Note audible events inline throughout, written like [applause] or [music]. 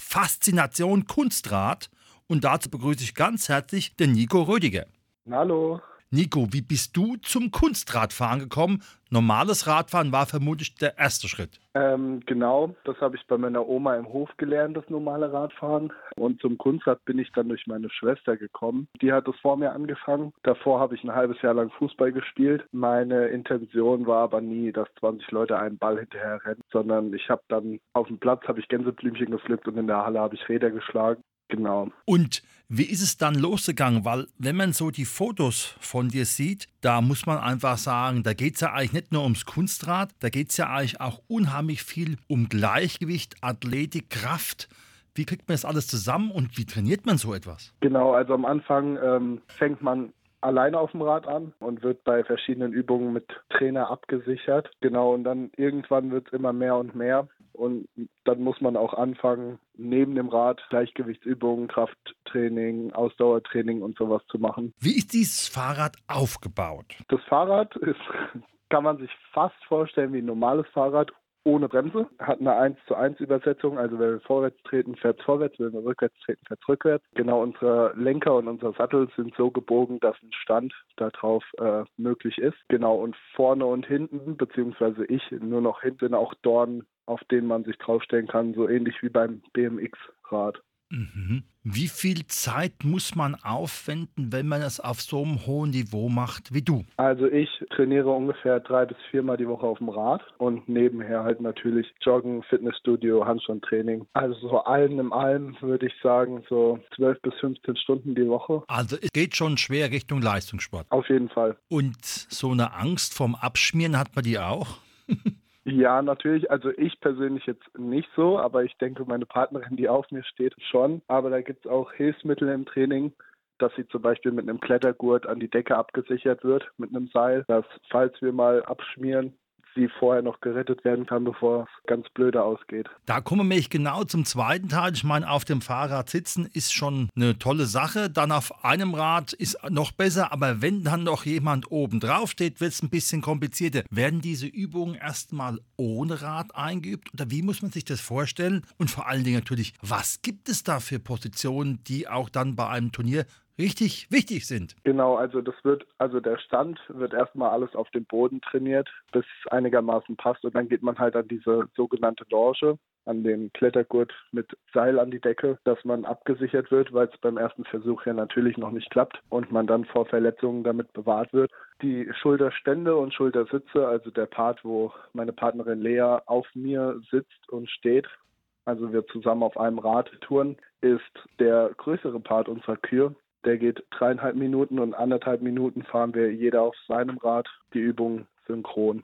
Faszination Kunstrad. Und dazu begrüße ich ganz herzlich den Nico Rödiger. Hallo. Nico, wie bist du zum Kunstradfahren gekommen? Normales Radfahren war vermutlich der erste Schritt. Ähm, genau, das habe ich bei meiner Oma im Hof gelernt, das normale Radfahren. Und zum Kunstrad bin ich dann durch meine Schwester gekommen. Die hat es vor mir angefangen. Davor habe ich ein halbes Jahr lang Fußball gespielt. Meine Intention war aber nie, dass 20 Leute einen Ball hinterher rennen, sondern ich habe dann auf dem Platz habe ich Gänseblümchen gepflückt und in der Halle habe ich Räder geschlagen. Genau. Und wie ist es dann losgegangen? Weil wenn man so die Fotos von dir sieht, da muss man einfach sagen, da geht es ja eigentlich nicht nur ums Kunstrad, da geht es ja eigentlich auch unheimlich viel um Gleichgewicht, Athletik, Kraft. Wie kriegt man das alles zusammen und wie trainiert man so etwas? Genau, also am Anfang ähm, fängt man alleine auf dem Rad an und wird bei verschiedenen Übungen mit Trainer abgesichert. Genau, und dann irgendwann wird es immer mehr und mehr. Und dann muss man auch anfangen, neben dem Rad Gleichgewichtsübungen, Krafttraining, Ausdauertraining und sowas zu machen. Wie ist dieses Fahrrad aufgebaut? Das Fahrrad ist, [laughs] kann man sich fast vorstellen wie ein normales Fahrrad ohne Bremse, hat eine 1 zu 1 Übersetzung, also wenn wir vorwärts treten, fährt es vorwärts, wenn wir rückwärts treten, fährt es rückwärts. Genau, unsere Lenker und unser Sattel sind so gebogen, dass ein Stand darauf äh, möglich ist. Genau, und vorne und hinten, beziehungsweise ich nur noch hinten, auch Dornen, auf denen man sich draufstellen kann, so ähnlich wie beim BMX-Rad. Mhm. Wie viel Zeit muss man aufwenden, wenn man es auf so einem hohen Niveau macht wie du? Also ich trainiere ungefähr drei bis viermal die Woche auf dem Rad und nebenher halt natürlich Joggen, Fitnessstudio, Handstandtraining. Also so allem im allem würde ich sagen so zwölf bis 15 Stunden die Woche. Also es geht schon schwer Richtung Leistungssport. Auf jeden Fall. Und so eine Angst vorm Abschmieren hat man die auch? [laughs] Ja, natürlich. Also ich persönlich jetzt nicht so, aber ich denke, meine Partnerin, die auf mir steht, schon. Aber da gibt es auch Hilfsmittel im Training, dass sie zum Beispiel mit einem Klettergurt an die Decke abgesichert wird, mit einem Seil, dass falls wir mal abschmieren, sie vorher noch gerettet werden kann, bevor es ganz blöde ausgeht. Da kommen wir nämlich genau zum zweiten Teil. Ich meine, auf dem Fahrrad sitzen ist schon eine tolle Sache. Dann auf einem Rad ist noch besser, aber wenn dann noch jemand oben drauf steht, wird es ein bisschen komplizierter. Werden diese Übungen erstmal ohne Rad eingeübt oder wie muss man sich das vorstellen? Und vor allen Dingen natürlich, was gibt es da für Positionen, die auch dann bei einem Turnier richtig wichtig sind. Genau, also das wird, also der Stand wird erstmal alles auf dem Boden trainiert, bis es einigermaßen passt und dann geht man halt an diese sogenannte Loge, an den Klettergurt mit Seil an die Decke, dass man abgesichert wird, weil es beim ersten Versuch ja natürlich noch nicht klappt und man dann vor Verletzungen damit bewahrt wird. Die Schulterstände und Schultersitze, also der Part, wo meine Partnerin Lea auf mir sitzt und steht, also wir zusammen auf einem Rad touren, ist der größere Part unserer Kür. Der geht dreieinhalb Minuten und anderthalb Minuten fahren wir jeder auf seinem Rad die Übung synchron.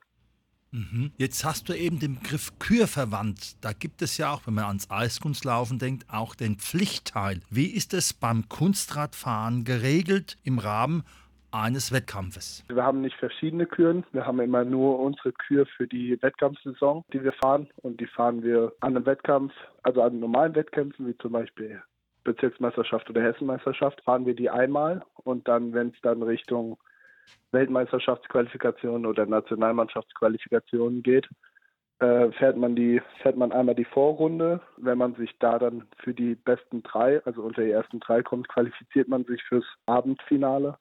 Mhm. Jetzt hast du eben den Begriff Kür verwandt. Da gibt es ja auch, wenn man ans Eiskunstlaufen denkt, auch den Pflichtteil. Wie ist es beim Kunstradfahren geregelt im Rahmen eines Wettkampfes? Wir haben nicht verschiedene Küren. Wir haben immer nur unsere Kür für die Wettkampfsaison, die wir fahren. Und die fahren wir an einem Wettkampf, also an normalen Wettkämpfen, wie zum Beispiel Bezirksmeisterschaft oder Hessenmeisterschaft, fahren wir die einmal und dann, wenn es dann Richtung Weltmeisterschaftsqualifikation oder Nationalmannschaftsqualifikation geht, äh, fährt man die, fährt man einmal die Vorrunde. Wenn man sich da dann für die besten drei, also unter die ersten drei kommt, qualifiziert man sich fürs Abendfinale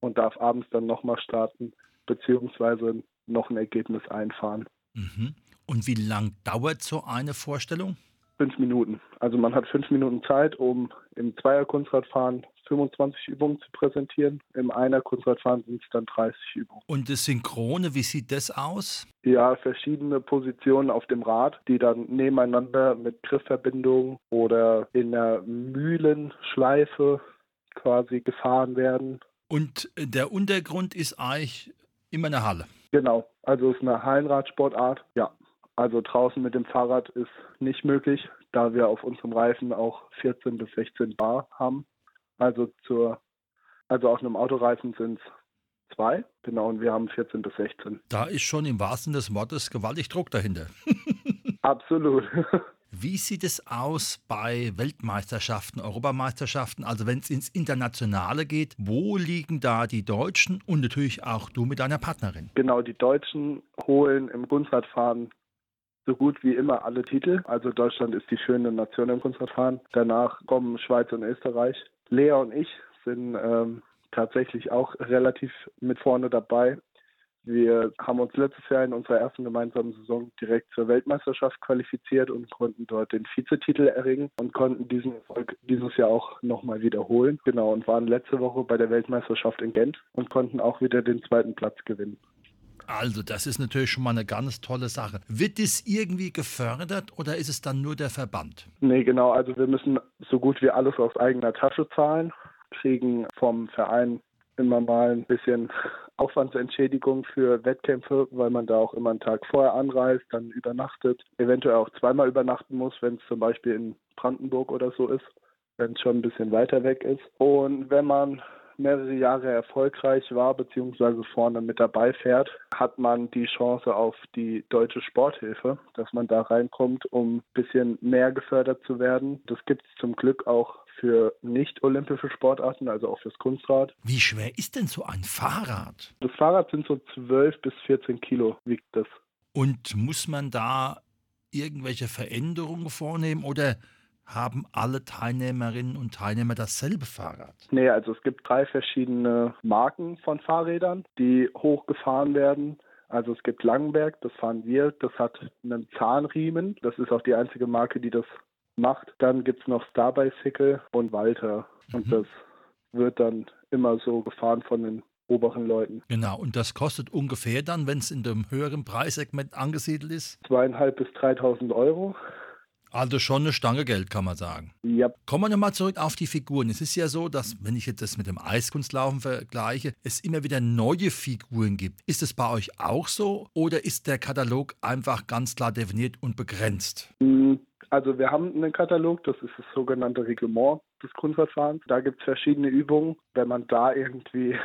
und darf abends dann nochmal starten, beziehungsweise noch ein Ergebnis einfahren. Mhm. Und wie lang dauert so eine Vorstellung? Fünf Minuten. Also man hat fünf Minuten Zeit, um im Zweier-Kunstradfahren 25 Übungen zu präsentieren. Im Einer-Kunstradfahren sind es dann 30 Übungen. Und das Synchrone, wie sieht das aus? Ja, verschiedene Positionen auf dem Rad, die dann nebeneinander mit Griffverbindung oder in der Mühlenschleife quasi gefahren werden. Und der Untergrund ist eigentlich immer eine Halle. Genau, also es ist eine Hallenradsportart, ja. Also draußen mit dem Fahrrad ist nicht möglich. da wir auf unserem Reifen auch 14 bis 16 Bar haben. Also zur, also auf einem Autoreifen sind es zwei, genau, und wir haben 14 bis 16. Da ist schon im wahrsten des Wortes gewaltig Druck dahinter. [laughs] [laughs] Absolut. Wie sieht es aus bei Weltmeisterschaften, Europameisterschaften, also wenn es ins Internationale geht? Wo liegen da die Deutschen und natürlich auch du mit deiner Partnerin? Genau, die Deutschen holen im Kunstradfahren so gut wie immer alle Titel. Also Deutschland ist die schöne Nation im Kunstradfahren. Danach kommen Schweiz und Österreich. Lea und ich sind ähm, tatsächlich auch relativ mit vorne dabei. Wir haben uns letztes Jahr in unserer ersten gemeinsamen Saison direkt zur Weltmeisterschaft qualifiziert und konnten dort den Vizetitel erringen und konnten diesen Erfolg dieses Jahr auch nochmal wiederholen. Genau, und waren letzte Woche bei der Weltmeisterschaft in Gent und konnten auch wieder den zweiten Platz gewinnen. Also, das ist natürlich schon mal eine ganz tolle Sache. Wird das irgendwie gefördert oder ist es dann nur der Verband? Nee, genau. Also, wir müssen so gut wie alles aus eigener Tasche zahlen, kriegen vom Verein immer mal ein bisschen [laughs] Aufwandsentschädigung für Wettkämpfe, weil man da auch immer einen Tag vorher anreist, dann übernachtet, eventuell auch zweimal übernachten muss, wenn es zum Beispiel in Brandenburg oder so ist, wenn es schon ein bisschen weiter weg ist. Und wenn man mehrere Jahre erfolgreich war beziehungsweise vorne mit dabei fährt, hat man die Chance auf die deutsche Sporthilfe, dass man da reinkommt, um ein bisschen mehr gefördert zu werden. Das gibt es zum Glück auch für nicht-olympische Sportarten, also auch fürs Kunstrad. Wie schwer ist denn so ein Fahrrad? Das Fahrrad sind so 12 bis 14 Kilo, wiegt das. Und muss man da irgendwelche Veränderungen vornehmen oder haben alle Teilnehmerinnen und Teilnehmer dasselbe Fahrrad? Nee, also es gibt drei verschiedene Marken von Fahrrädern, die hochgefahren werden. Also es gibt Langenberg, das fahren wir, das hat einen Zahnriemen. Das ist auch die einzige Marke, die das macht. Dann gibt es noch Star Bicycle und Walter. Und mhm. das wird dann immer so gefahren von den oberen Leuten. Genau, und das kostet ungefähr dann, wenn es in dem höheren Preissegment angesiedelt ist? Zweieinhalb bis 3.000 Euro. Also schon eine Stange Geld, kann man sagen. Ja. Kommen wir nochmal zurück auf die Figuren. Es ist ja so, dass, wenn ich jetzt das mit dem Eiskunstlaufen vergleiche, es immer wieder neue Figuren gibt. Ist es bei euch auch so oder ist der Katalog einfach ganz klar definiert und begrenzt? Hm, also wir haben einen Katalog, das ist das sogenannte Reglement des Grundverfahrens. Da gibt es verschiedene Übungen. Wenn man da irgendwie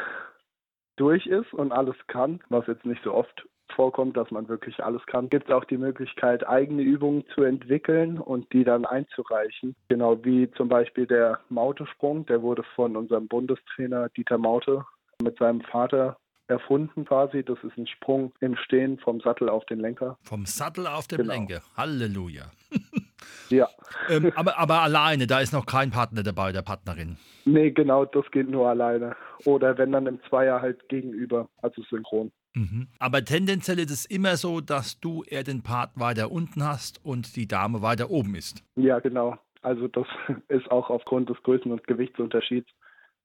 [laughs] durch ist und alles kann, was jetzt nicht so oft vorkommt, dass man wirklich alles kann, gibt es auch die Möglichkeit, eigene Übungen zu entwickeln und die dann einzureichen. Genau wie zum Beispiel der Mautesprung, der wurde von unserem Bundestrainer Dieter Maute mit seinem Vater erfunden quasi. Das ist ein Sprung im Stehen vom Sattel auf den Lenker. Vom Sattel auf den genau. Lenker. Halleluja. [laughs] ja. ähm, aber, aber alleine, da ist noch kein Partner dabei, der Partnerin. Nee, genau, das geht nur alleine. Oder wenn dann im Zweier halt gegenüber, also synchron. Mhm. Aber tendenziell ist es immer so, dass du eher den Part weiter unten hast und die Dame weiter oben ist. Ja, genau. Also das [laughs] ist auch aufgrund des Größen- und Gewichtsunterschieds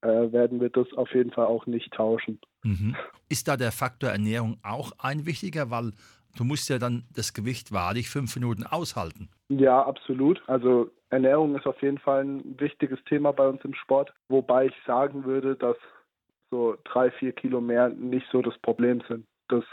äh, werden wir das auf jeden Fall auch nicht tauschen. Mhm. Ist da der Faktor Ernährung auch ein wichtiger, weil du musst ja dann das Gewicht wahrlich fünf Minuten aushalten. Ja, absolut. Also Ernährung ist auf jeden Fall ein wichtiges Thema bei uns im Sport, wobei ich sagen würde, dass so drei, vier Kilo mehr nicht so das Problem sind das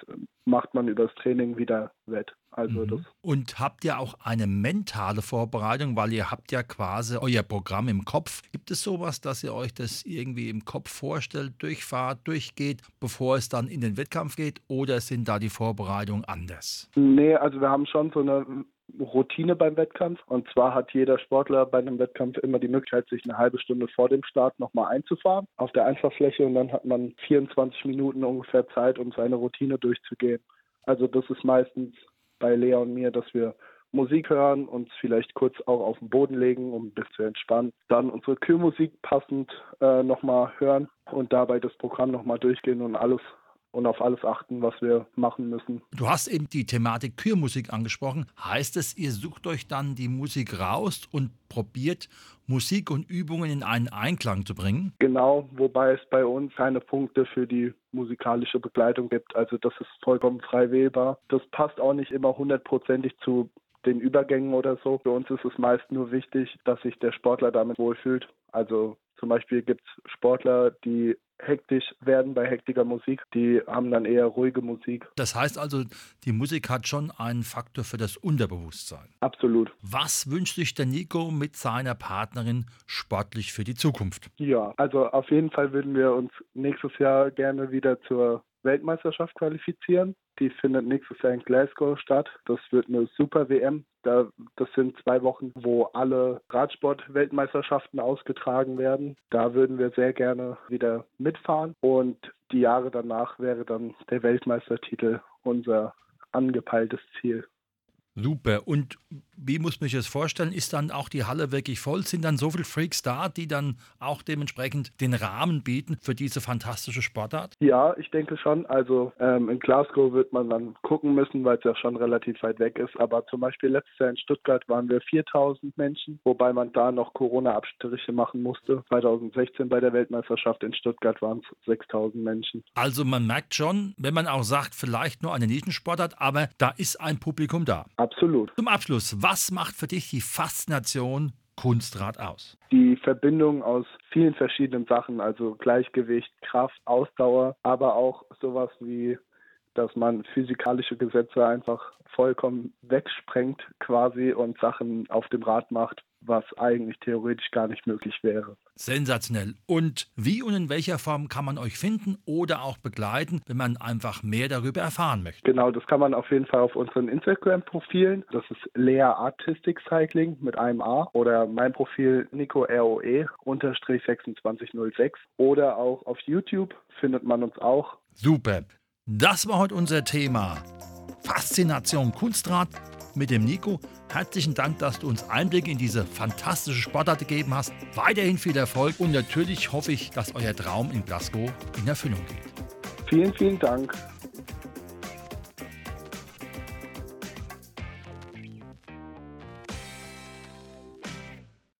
macht man übers Training wieder wett. Also mhm. das Und habt ihr auch eine mentale Vorbereitung, weil ihr habt ja quasi euer Programm im Kopf. Gibt es sowas, dass ihr euch das irgendwie im Kopf vorstellt, durchfahrt, durchgeht, bevor es dann in den Wettkampf geht? Oder sind da die Vorbereitungen anders? Nee, also wir haben schon so eine Routine beim Wettkampf. Und zwar hat jeder Sportler bei einem Wettkampf immer die Möglichkeit, sich eine halbe Stunde vor dem Start nochmal einzufahren auf der Einfahrfläche und dann hat man 24 Minuten ungefähr Zeit, um seine Routine durchzugehen. Also das ist meistens bei Lea und mir, dass wir Musik hören, uns vielleicht kurz auch auf den Boden legen, um ein bisschen zu entspannen. Dann unsere Kühlmusik passend äh, nochmal hören und dabei das Programm nochmal durchgehen und alles und auf alles achten, was wir machen müssen. Du hast eben die Thematik Kürmusik angesprochen. Heißt es, ihr sucht euch dann die Musik raus und probiert Musik und Übungen in einen Einklang zu bringen? Genau, wobei es bei uns keine Punkte für die musikalische Begleitung gibt. Also das ist vollkommen frei wählbar. Das passt auch nicht immer hundertprozentig zu den Übergängen oder so. Für uns ist es meist nur wichtig, dass sich der Sportler damit wohlfühlt. Also Zum Beispiel gibt es Sportler, die hektisch werden bei hektiger Musik. Die haben dann eher ruhige Musik. Das heißt also, die Musik hat schon einen Faktor für das Unterbewusstsein. Absolut. Was wünscht sich der Nico mit seiner Partnerin sportlich für die Zukunft? Ja, also auf jeden Fall würden wir uns nächstes Jahr gerne wieder zur Weltmeisterschaft qualifizieren. Die findet nächstes Jahr in Glasgow statt. Das wird eine super WM. Da, das sind zwei Wochen, wo alle Radsport-Weltmeisterschaften ausgetragen werden. Da würden wir sehr gerne wieder mitfahren. Und die Jahre danach wäre dann der Weltmeistertitel unser angepeiltes Ziel. Super. Und wie muss man sich das vorstellen? Ist dann auch die Halle wirklich voll? Sind dann so viele Freaks da, die dann auch dementsprechend den Rahmen bieten für diese fantastische Sportart? Ja, ich denke schon. Also ähm, in Glasgow wird man dann gucken müssen, weil es ja schon relativ weit weg ist. Aber zum Beispiel letztes Jahr in Stuttgart waren wir 4000 Menschen, wobei man da noch Corona-Abstriche machen musste. 2016 bei der Weltmeisterschaft in Stuttgart waren es 6000 Menschen. Also man merkt schon, wenn man auch sagt, vielleicht nur eine Nischensportart, aber da ist ein Publikum da. Absolut. Zum Abschluss, was macht für dich die Faszination Kunstrad aus? Die Verbindung aus vielen verschiedenen Sachen, also Gleichgewicht, Kraft, Ausdauer, aber auch sowas wie, dass man physikalische Gesetze einfach vollkommen wegsprengt quasi und Sachen auf dem Rad macht, was eigentlich theoretisch gar nicht möglich wäre. Sensationell. Und wie und in welcher Form kann man euch finden oder auch begleiten, wenn man einfach mehr darüber erfahren möchte? Genau, das kann man auf jeden Fall auf unseren Instagram-Profilen. Das ist Lea Artistic Cycling mit einem A oder mein Profil Nico ROE unterstrich 2606 oder auch auf YouTube findet man uns auch. Super. Das war heute unser Thema. Faszination Kunstrad mit dem Nico. Herzlichen Dank, dass du uns Einblicke in diese fantastische Sportart gegeben hast. Weiterhin viel Erfolg und natürlich hoffe ich, dass euer Traum in Glasgow in Erfüllung geht. Vielen, vielen Dank.